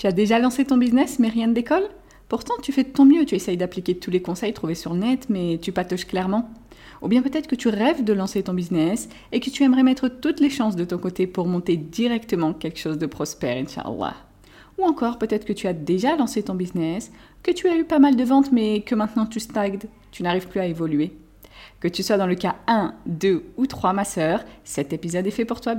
Tu as déjà lancé ton business mais rien ne décolle? Pourtant, tu fais de ton mieux, tu essayes d'appliquer tous les conseils trouvés sur le net, mais tu patauges clairement. Ou bien peut-être que tu rêves de lancer ton business et que tu aimerais mettre toutes les chances de ton côté pour monter directement quelque chose de prospère, Inch'Allah. Ou encore peut-être que tu as déjà lancé ton business, que tu as eu pas mal de ventes mais que maintenant tu stagnes, tu n'arrives plus à évoluer. Que tu sois dans le cas 1, 2 ou 3, ma sœur, cet épisode est fait pour toi,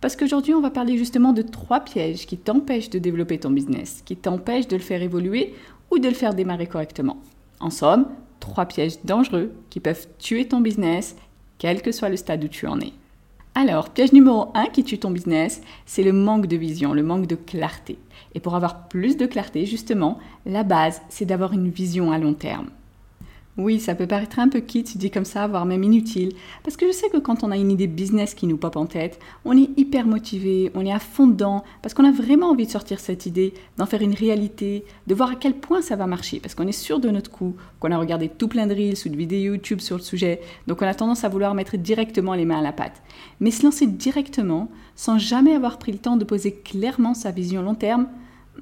parce qu'aujourd'hui, on va parler justement de trois pièges qui t'empêchent de développer ton business, qui t'empêchent de le faire évoluer ou de le faire démarrer correctement. En somme, trois pièges dangereux qui peuvent tuer ton business, quel que soit le stade où tu en es. Alors, piège numéro 1 qui tue ton business, c'est le manque de vision, le manque de clarté. Et pour avoir plus de clarté, justement, la base, c'est d'avoir une vision à long terme. Oui, ça peut paraître un peu kitsch dit comme ça, voire même inutile, parce que je sais que quand on a une idée business qui nous pop en tête, on est hyper motivé, on est à fond dedans, parce qu'on a vraiment envie de sortir cette idée, d'en faire une réalité, de voir à quel point ça va marcher, parce qu'on est sûr de notre coup, qu'on a regardé tout plein de reels ou de vidéos YouTube sur le sujet, donc on a tendance à vouloir mettre directement les mains à la pâte. Mais se lancer directement, sans jamais avoir pris le temps de poser clairement sa vision long terme,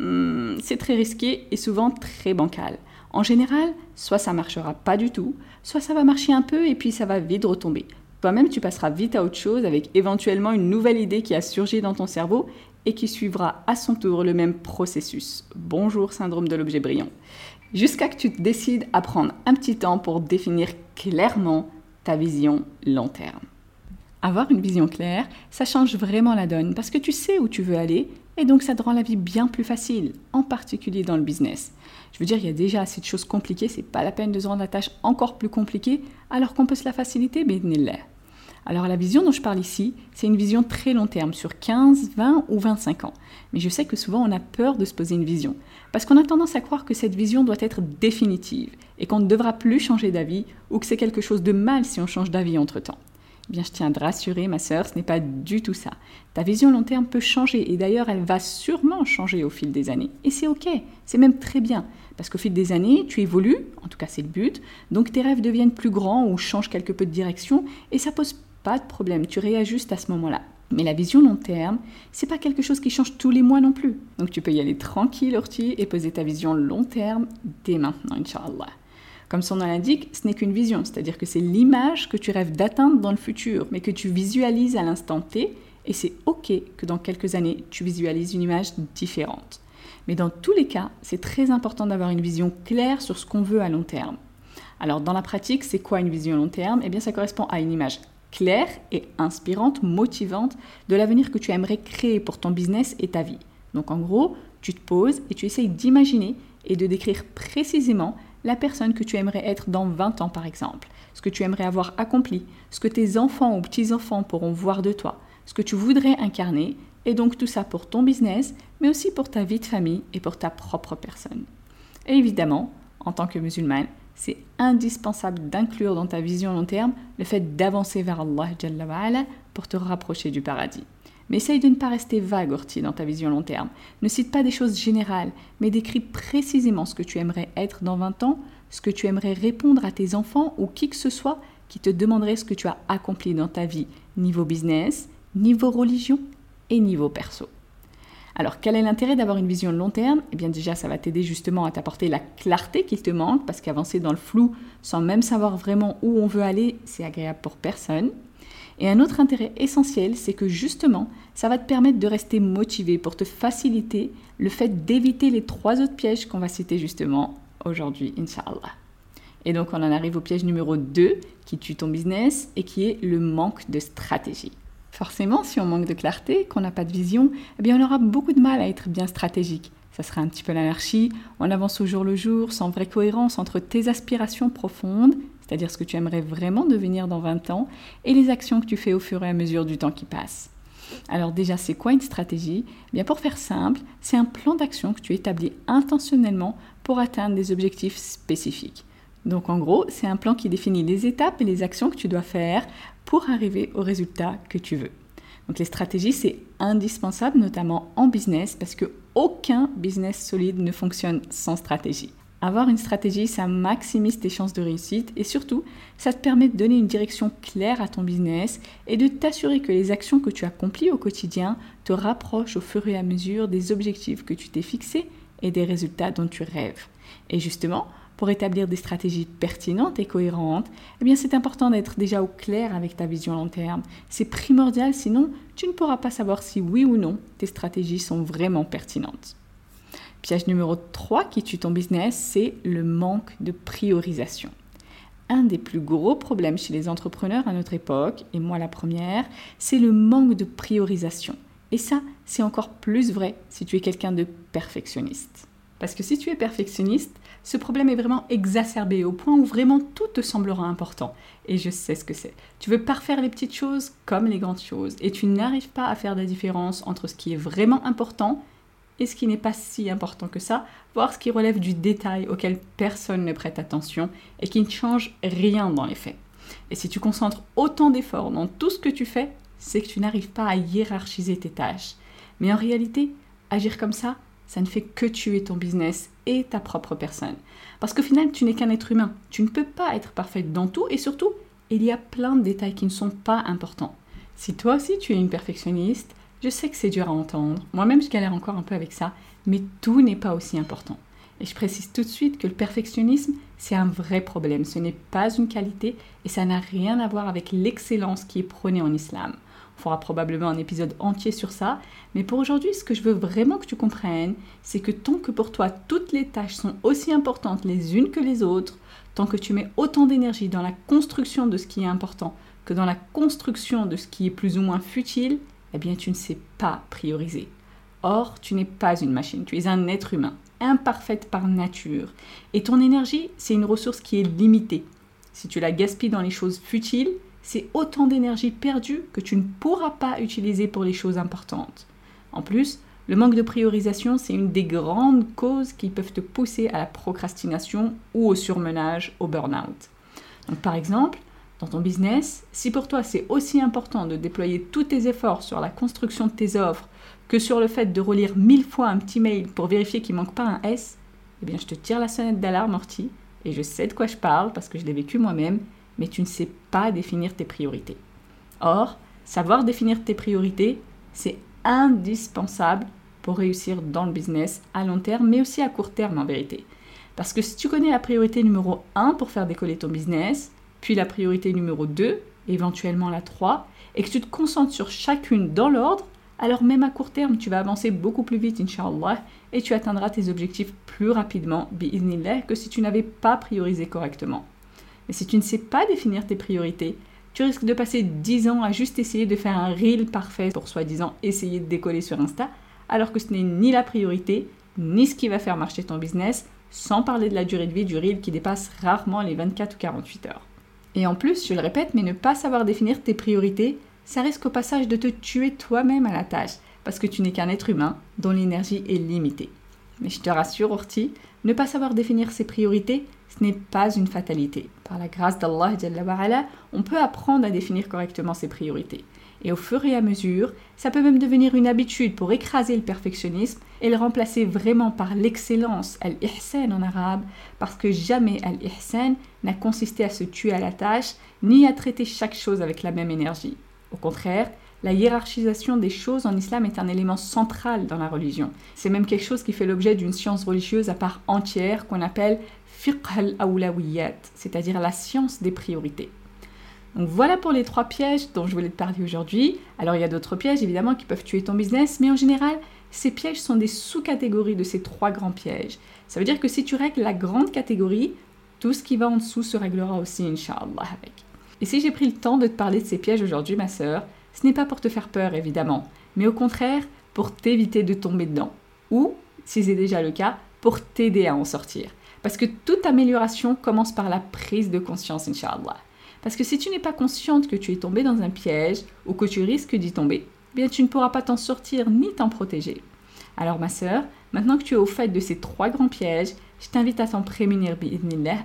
hmm, c'est très risqué et souvent très bancal. En général, soit ça marchera pas du tout, soit ça va marcher un peu et puis ça va vite retomber. Toi-même, tu passeras vite à autre chose avec éventuellement une nouvelle idée qui a surgi dans ton cerveau et qui suivra à son tour le même processus. Bonjour syndrome de l'objet brillant. Jusqu'à que tu te décides à prendre un petit temps pour définir clairement ta vision long terme. Avoir une vision claire, ça change vraiment la donne parce que tu sais où tu veux aller et donc ça te rend la vie bien plus facile, en particulier dans le business. Je veux dire, il y a déjà assez de choses compliquées, c'est pas la peine de se rendre la tâche encore plus compliquée, alors qu'on peut se la faciliter, mais l'est. Alors la vision dont je parle ici, c'est une vision très long terme, sur 15, 20 ou 25 ans. Mais je sais que souvent on a peur de se poser une vision, parce qu'on a tendance à croire que cette vision doit être définitive, et qu'on ne devra plus changer d'avis, ou que c'est quelque chose de mal si on change d'avis entre-temps. Bien, je tiens à te rassurer, ma sœur, ce n'est pas du tout ça. Ta vision long terme peut changer et d'ailleurs, elle va sûrement changer au fil des années. Et c'est ok, c'est même très bien. Parce qu'au fil des années, tu évolues, en tout cas c'est le but, donc tes rêves deviennent plus grands ou changent quelque peu de direction et ça pose pas de problème, tu réajustes à ce moment-là. Mais la vision long terme, c'est pas quelque chose qui change tous les mois non plus. Donc tu peux y aller tranquille, Orti, et poser ta vision long terme dès maintenant, Inch'Allah. Comme son nom l'indique, ce n'est qu'une vision, c'est-à-dire que c'est l'image que tu rêves d'atteindre dans le futur, mais que tu visualises à l'instant T, et c'est OK que dans quelques années, tu visualises une image différente. Mais dans tous les cas, c'est très important d'avoir une vision claire sur ce qu'on veut à long terme. Alors dans la pratique, c'est quoi une vision à long terme? Eh bien ça correspond à une image claire et inspirante, motivante de l'avenir que tu aimerais créer pour ton business et ta vie. Donc en gros, tu te poses et tu essayes d'imaginer et de décrire précisément la personne que tu aimerais être dans 20 ans par exemple, ce que tu aimerais avoir accompli, ce que tes enfants ou petits-enfants pourront voir de toi, ce que tu voudrais incarner, et donc tout ça pour ton business, mais aussi pour ta vie de famille et pour ta propre personne. Et évidemment, en tant que musulmane, c'est indispensable d'inclure dans ta vision long terme le fait d'avancer vers Allah pour te rapprocher du paradis. Mais essaye de ne pas rester vague, Orti, dans ta vision long terme. Ne cite pas des choses générales, mais décris précisément ce que tu aimerais être dans 20 ans, ce que tu aimerais répondre à tes enfants ou qui que ce soit qui te demanderait ce que tu as accompli dans ta vie, niveau business, niveau religion et niveau perso. Alors, quel est l'intérêt d'avoir une vision long terme? Eh bien, déjà, ça va t'aider justement à t'apporter la clarté qu'il te manque, parce qu'avancer dans le flou sans même savoir vraiment où on veut aller, c'est agréable pour personne. Et un autre intérêt essentiel, c'est que justement, ça va te permettre de rester motivé pour te faciliter le fait d'éviter les trois autres pièges qu'on va citer justement aujourd'hui, Inch'Allah. Et donc on en arrive au piège numéro 2 qui tue ton business et qui est le manque de stratégie. Forcément, si on manque de clarté, qu'on n'a pas de vision, eh bien on aura beaucoup de mal à être bien stratégique. Ça sera un petit peu l'anarchie, on avance au jour le jour, sans vraie cohérence entre tes aspirations profondes, c'est-à-dire ce que tu aimerais vraiment devenir dans 20 ans, et les actions que tu fais au fur et à mesure du temps qui passe. Alors déjà, c'est quoi une stratégie? Eh Bien pour faire simple, c'est un plan d'action que tu établis intentionnellement pour atteindre des objectifs spécifiques. Donc en gros, c'est un plan qui définit les étapes et les actions que tu dois faire pour arriver au résultat que tu veux. Donc les stratégies, c'est indispensable, notamment en business, parce que aucun business solide ne fonctionne sans stratégie. Avoir une stratégie, ça maximise tes chances de réussite et surtout, ça te permet de donner une direction claire à ton business et de t'assurer que les actions que tu accomplis au quotidien te rapprochent au fur et à mesure des objectifs que tu t'es fixés et des résultats dont tu rêves. Et justement, pour établir des stratégies pertinentes et cohérentes, eh c'est important d'être déjà au clair avec ta vision long terme. C'est primordial, sinon tu ne pourras pas savoir si oui ou non tes stratégies sont vraiment pertinentes. Piège numéro 3 qui tue ton business, c'est le manque de priorisation. Un des plus gros problèmes chez les entrepreneurs à notre époque, et moi la première, c'est le manque de priorisation. Et ça, c'est encore plus vrai si tu es quelqu'un de perfectionniste. Parce que si tu es perfectionniste, ce problème est vraiment exacerbé au point où vraiment tout te semblera important. Et je sais ce que c'est. Tu veux parfaire les petites choses comme les grandes choses. Et tu n'arrives pas à faire la différence entre ce qui est vraiment important et ce qui n'est pas si important que ça, voire ce qui relève du détail auquel personne ne prête attention et qui ne change rien dans les faits. Et si tu concentres autant d'efforts dans tout ce que tu fais, c'est que tu n'arrives pas à hiérarchiser tes tâches. Mais en réalité, agir comme ça, ça ne fait que tuer ton business et ta propre personne. Parce qu'au final, tu n'es qu'un être humain. Tu ne peux pas être parfaite dans tout et surtout, il y a plein de détails qui ne sont pas importants. Si toi aussi tu es une perfectionniste, je sais que c'est dur à entendre. Moi-même, je galère encore un peu avec ça, mais tout n'est pas aussi important. Et je précise tout de suite que le perfectionnisme, c'est un vrai problème. Ce n'est pas une qualité et ça n'a rien à voir avec l'excellence qui est prônée en islam. On fera probablement un épisode entier sur ça. Mais pour aujourd'hui, ce que je veux vraiment que tu comprennes, c'est que tant que pour toi toutes les tâches sont aussi importantes les unes que les autres, tant que tu mets autant d'énergie dans la construction de ce qui est important que dans la construction de ce qui est plus ou moins futile, eh bien tu ne sais pas prioriser. Or, tu n'es pas une machine, tu es un être humain, imparfaite par nature. Et ton énergie, c'est une ressource qui est limitée. Si tu la gaspilles dans les choses futiles, c'est autant d'énergie perdue que tu ne pourras pas utiliser pour les choses importantes. En plus, le manque de priorisation, c'est une des grandes causes qui peuvent te pousser à la procrastination ou au surmenage, au burn-out. Donc, par exemple, dans ton business, si pour toi c'est aussi important de déployer tous tes efforts sur la construction de tes offres que sur le fait de relire mille fois un petit mail pour vérifier qu'il manque pas un S, eh bien je te tire la sonnette d'alarme, Orti, et je sais de quoi je parle parce que je l'ai vécu moi-même mais tu ne sais pas définir tes priorités. Or, savoir définir tes priorités, c'est indispensable pour réussir dans le business à long terme, mais aussi à court terme en vérité. Parce que si tu connais la priorité numéro 1 pour faire décoller ton business, puis la priorité numéro 2, éventuellement la 3, et que tu te concentres sur chacune dans l'ordre, alors même à court terme, tu vas avancer beaucoup plus vite, Inch'Allah, et tu atteindras tes objectifs plus rapidement, bi'idnillah, que si tu n'avais pas priorisé correctement. Mais si tu ne sais pas définir tes priorités, tu risques de passer 10 ans à juste essayer de faire un reel parfait pour soi-disant essayer de décoller sur Insta, alors que ce n'est ni la priorité, ni ce qui va faire marcher ton business, sans parler de la durée de vie du reel qui dépasse rarement les 24 ou 48 heures. Et en plus, je le répète, mais ne pas savoir définir tes priorités, ça risque au passage de te tuer toi-même à la tâche, parce que tu n'es qu'un être humain dont l'énergie est limitée. Mais je te rassure, Orti, ne pas savoir définir ses priorités, ce n'est pas une fatalité. Par la grâce d'Allah, on peut apprendre à définir correctement ses priorités. Et au fur et à mesure, ça peut même devenir une habitude pour écraser le perfectionnisme et le remplacer vraiment par l'excellence, al-ihsan en arabe, parce que jamais al-ihsan n'a consisté à se tuer à la tâche, ni à traiter chaque chose avec la même énergie. Au contraire, la hiérarchisation des choses en islam est un élément central dans la religion. C'est même quelque chose qui fait l'objet d'une science religieuse à part entière qu'on appelle fiqh al-awlawiyat, c'est-à-dire la science des priorités. Donc voilà pour les trois pièges dont je voulais te parler aujourd'hui. Alors il y a d'autres pièges évidemment qui peuvent tuer ton business, mais en général, ces pièges sont des sous-catégories de ces trois grands pièges. Ça veut dire que si tu règles la grande catégorie, tout ce qui va en dessous se réglera aussi, Inch'Allah, avec. Et si j'ai pris le temps de te parler de ces pièges aujourd'hui, ma sœur, ce n'est pas pour te faire peur évidemment, mais au contraire pour t'éviter de tomber dedans. Ou, si c'est déjà le cas, pour t'aider à en sortir. Parce que toute amélioration commence par la prise de conscience, Inch'Allah. Parce que si tu n'es pas consciente que tu es tombé dans un piège ou que tu risques d'y tomber, eh bien tu ne pourras pas t'en sortir ni t'en protéger. Alors ma sœur, maintenant que tu es au fait de ces trois grands pièges, je t'invite à t'en prémunir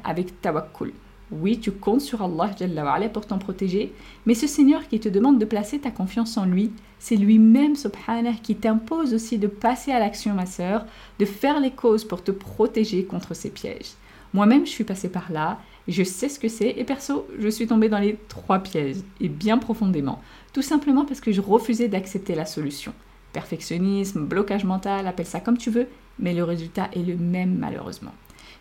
avec tawakkul. Oui, tu comptes sur Allah pour t'en protéger, mais ce Seigneur qui te demande de placer ta confiance en lui, c'est lui-même, subhanah, qui t'impose aussi de passer à l'action, ma sœur, de faire les causes pour te protéger contre ces pièges. Moi-même, je suis passée par là, je sais ce que c'est, et perso, je suis tombée dans les trois pièges, et bien profondément, tout simplement parce que je refusais d'accepter la solution. Perfectionnisme, blocage mental, appelle ça comme tu veux, mais le résultat est le même malheureusement.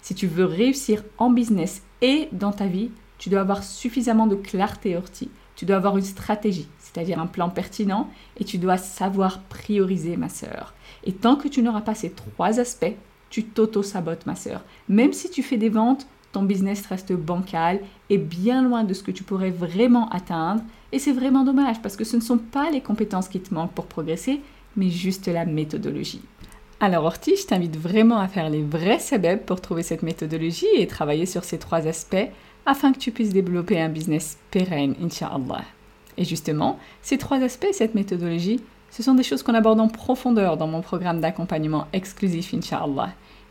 Si tu veux réussir en business et dans ta vie, tu dois avoir suffisamment de clarté ortie. Tu dois avoir une stratégie, c'est-à-dire un plan pertinent, et tu dois savoir prioriser, ma sœur. Et tant que tu n'auras pas ces trois aspects, tu t'auto-sabotes, ma sœur. Même si tu fais des ventes, ton business reste bancal et bien loin de ce que tu pourrais vraiment atteindre. Et c'est vraiment dommage parce que ce ne sont pas les compétences qui te manquent pour progresser, mais juste la méthodologie. Alors Orti, je t'invite vraiment à faire les vrais sebeb pour trouver cette méthodologie et travailler sur ces trois aspects afin que tu puisses développer un business pérenne, Inch'Allah. Et justement, ces trois aspects, cette méthodologie, ce sont des choses qu'on aborde en profondeur dans mon programme d'accompagnement exclusif, Inch'Allah.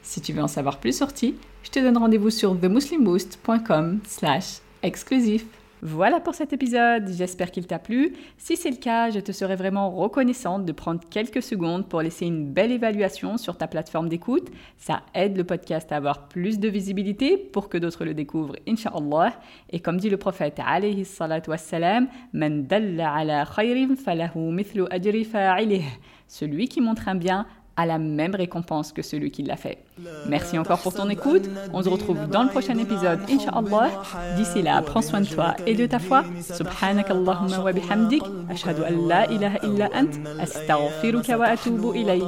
Si tu veux en savoir plus Orti, je te donne rendez-vous sur themuslimboost.com slash exclusif. Voilà pour cet épisode, j'espère qu'il t'a plu. Si c'est le cas, je te serais vraiment reconnaissante de prendre quelques secondes pour laisser une belle évaluation sur ta plateforme d'écoute. Ça aide le podcast à avoir plus de visibilité pour que d'autres le découvrent, inshallah. Et comme dit le prophète alayhi salatu wassalam, Man dalla ala khayrin falahu mithlu ajri. Celui qui montre un bien a la même récompense que celui qui l'a fait. Merci encore pour ton écoute. On se retrouve dans le prochain épisode, Inch'Allah. D'ici là, prends soin de toi et de ta foi. Subhanak Allahumma wa bihamdik. Ashhadu an la ilaha illa ant. Astaghfiruka wa atubu ilayk.